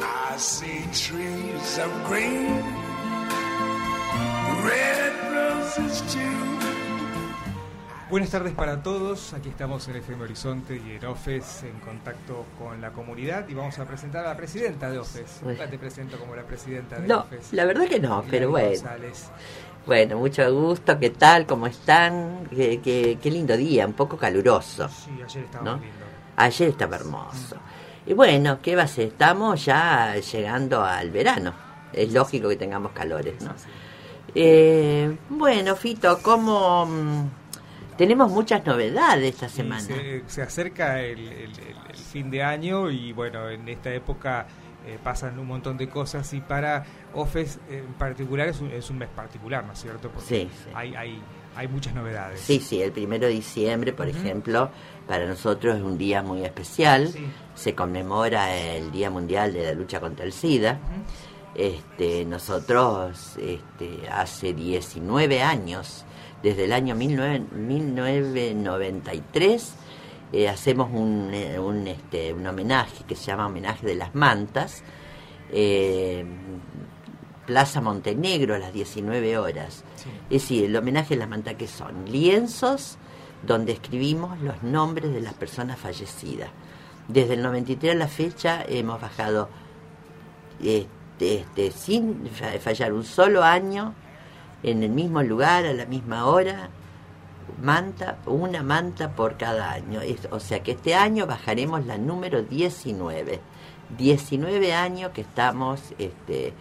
I see trees of green, red roses too. Buenas tardes para todos, aquí estamos en FM Horizonte y en OFES en contacto con la comunidad y vamos a presentar a la presidenta de OFES. Nunca te presento como la presidenta de No, OFES. la verdad que no, Hilary pero bueno. González. Bueno, mucho gusto, ¿qué tal? ¿Cómo están? Qué, qué- qué lindo día, un poco caluroso. Sí, ayer estaba ¿No? muy lindo. Ayer estaba hermoso. Y bueno, ¿qué va a ser? Estamos ya llegando al verano. Es lógico que tengamos calores, ¿no? Eh, bueno, Fito, ¿cómo...? mm, Tenemos muchas novedades esta semana. se, se acerca el, el- el- el fin de año y bueno, en esta época eh, pasan un montón de cosas y para OFES en particular es un, es un mes particular, ¿no es cierto? Porque Sí, sí. Hay, hay, hay muchas novedades. Sí, sí, el primero de diciembre, por ejemplo, para nosotros es un día muy especial. Sí. Se conmemora el Día Mundial de la Lucha contra el SIDA. Este, nosotros este, hace 19 años, desde el año 19 1993, eh, hacemos un, eh, un, este, un homenaje que se llama Homenaje de las Mantas, eh, Plaza Montenegro a las 19 horas. Sí. Es decir, el homenaje de las mantas que son lienzos donde escribimos los nombres de las personas fallecidas. Desde el 93 a la fecha hemos bajado este, este, sin fa- fallar un solo año en el mismo lugar, a la misma hora, manta, una manta por cada año. Es- o sea que este año bajaremos la número 19. 19 años que estamos este,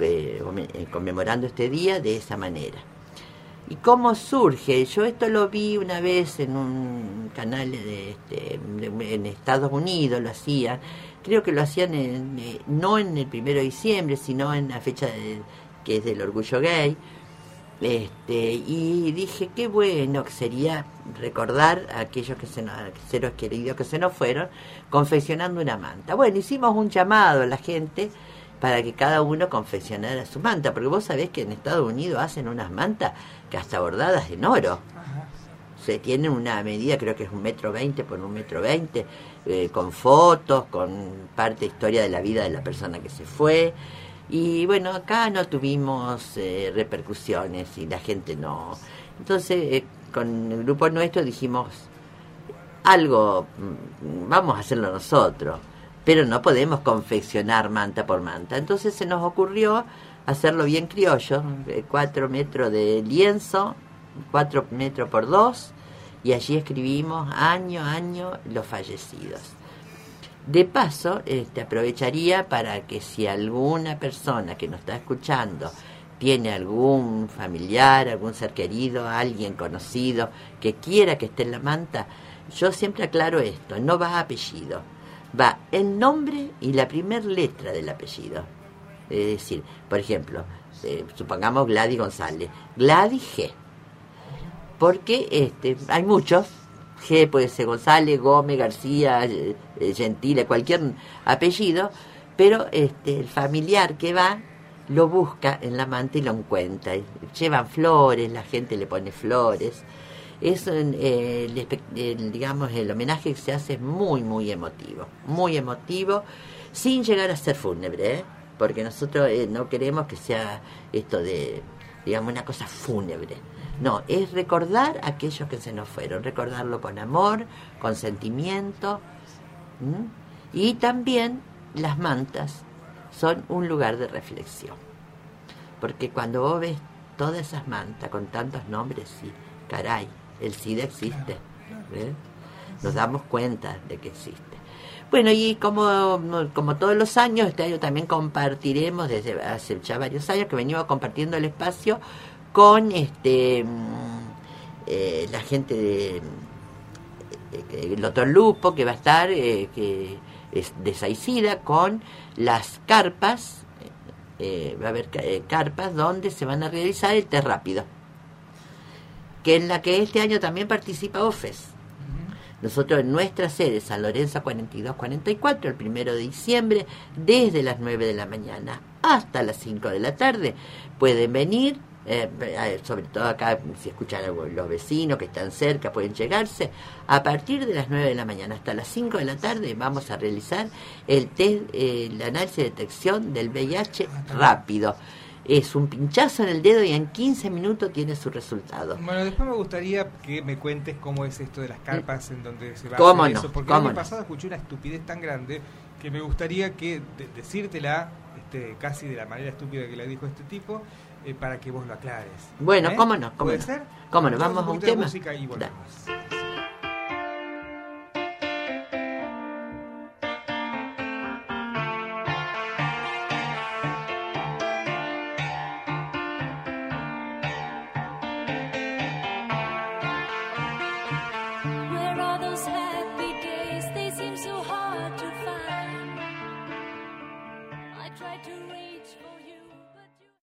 eh, eh, conmemorando este día de esa manera. ¿Y cómo surge? Yo esto lo vi una vez en un canal de, este, en Estados Unidos, lo hacían. Creo que lo hacían en, eh, no en el primero de diciembre, sino en la fecha de- que es del orgullo gay. Este, y dije, qué bueno que sería recordar a aquellos que se nos, queridos que se nos fueron, confeccionando una manta. Bueno, hicimos un llamado a la gente para que cada uno confeccionara su manta, porque vos sabés que en Estados Unidos hacen unas mantas que hasta bordadas en oro. Ajá. Se tienen una medida, creo que es un metro veinte por un metro veinte, eh, con fotos, con parte de historia de la vida de la persona que se fue. Y bueno, acá no tuvimos eh, repercusiones y la gente no. Entonces, eh, con el grupo nuestro dijimos, algo, mm, vamos a hacerlo nosotros, pero no podemos confeccionar manta por manta. Entonces se nos ocurrió hacerlo bien criollo, eh, cuatro metros de lienzo, cuatro metros por dos, y allí escribimos año a año los fallecidos. De paso, este, aprovecharía para que si alguna persona que nos está escuchando tiene algún familiar, algún ser querido, alguien conocido que quiera que esté en la manta, yo siempre aclaro esto, no va apellido, va el nombre y la primer letra del apellido. Es decir, por ejemplo, eh, supongamos Gladys González, Gladys G. Porque este, hay muchos, G puede ser González, Gómez, García, eh, eh, Gentile, cualquier apellido, pero este, el familiar que va lo busca en la manta y lo encuentra. Llevan flores, la gente le pone flores. Es eh, el digamos, el homenaje que se hace es muy, muy emotivo, muy emotivo, sin llegar a ser fúnebre, ¿eh? porque nosotros eh, no queremos que sea esto de, digamos, una cosa fúnebre. No, es recordar a aquellos que se nos fueron, recordarlo con amor, con sentimiento. Y también las mantas son un lugar de reflexión. Porque cuando vos ves todas esas mantas con tantos nombres, sí, caray, el SIDA existe. Nos damos cuenta de que existe. Bueno, y como, como todos los años, este año también compartiremos, desde hace ya varios años que venimos compartiendo el espacio con este mm, eh, la gente de eh, el doctor Lupo que va a estar eh, que es de Saicida con las carpas eh, va a haber eh, carpas donde se van a realizar el test rápido que en la que este año también participa OFES nosotros en nuestra sede, San Lorenzo 4244, el primero de diciembre, desde las 9 de la mañana hasta las 5 de la tarde, pueden venir eh, eh, sobre todo acá, si escuchan los vecinos que están cerca, pueden llegarse. A partir de las 9 de la mañana hasta las 5 de la tarde vamos a realizar el test, eh, el análisis de detección del VIH rápido. Es un pinchazo en el dedo y en 15 minutos tiene su resultado. Bueno, después me gustaría que me cuentes cómo es esto de las carpas en donde se va ¿Cómo a hacer no? eso, porque ¿Cómo el año no? pasado escuché una estupidez tan grande que me gustaría que de- decírtela este, casi de la manera estúpida que la dijo este tipo eh, para que vos lo aclares. Bueno, ¿Eh? cómo no, cómo ¿Puede no. ser? Cómo no, vamos a un tema. música y Da. volvemos.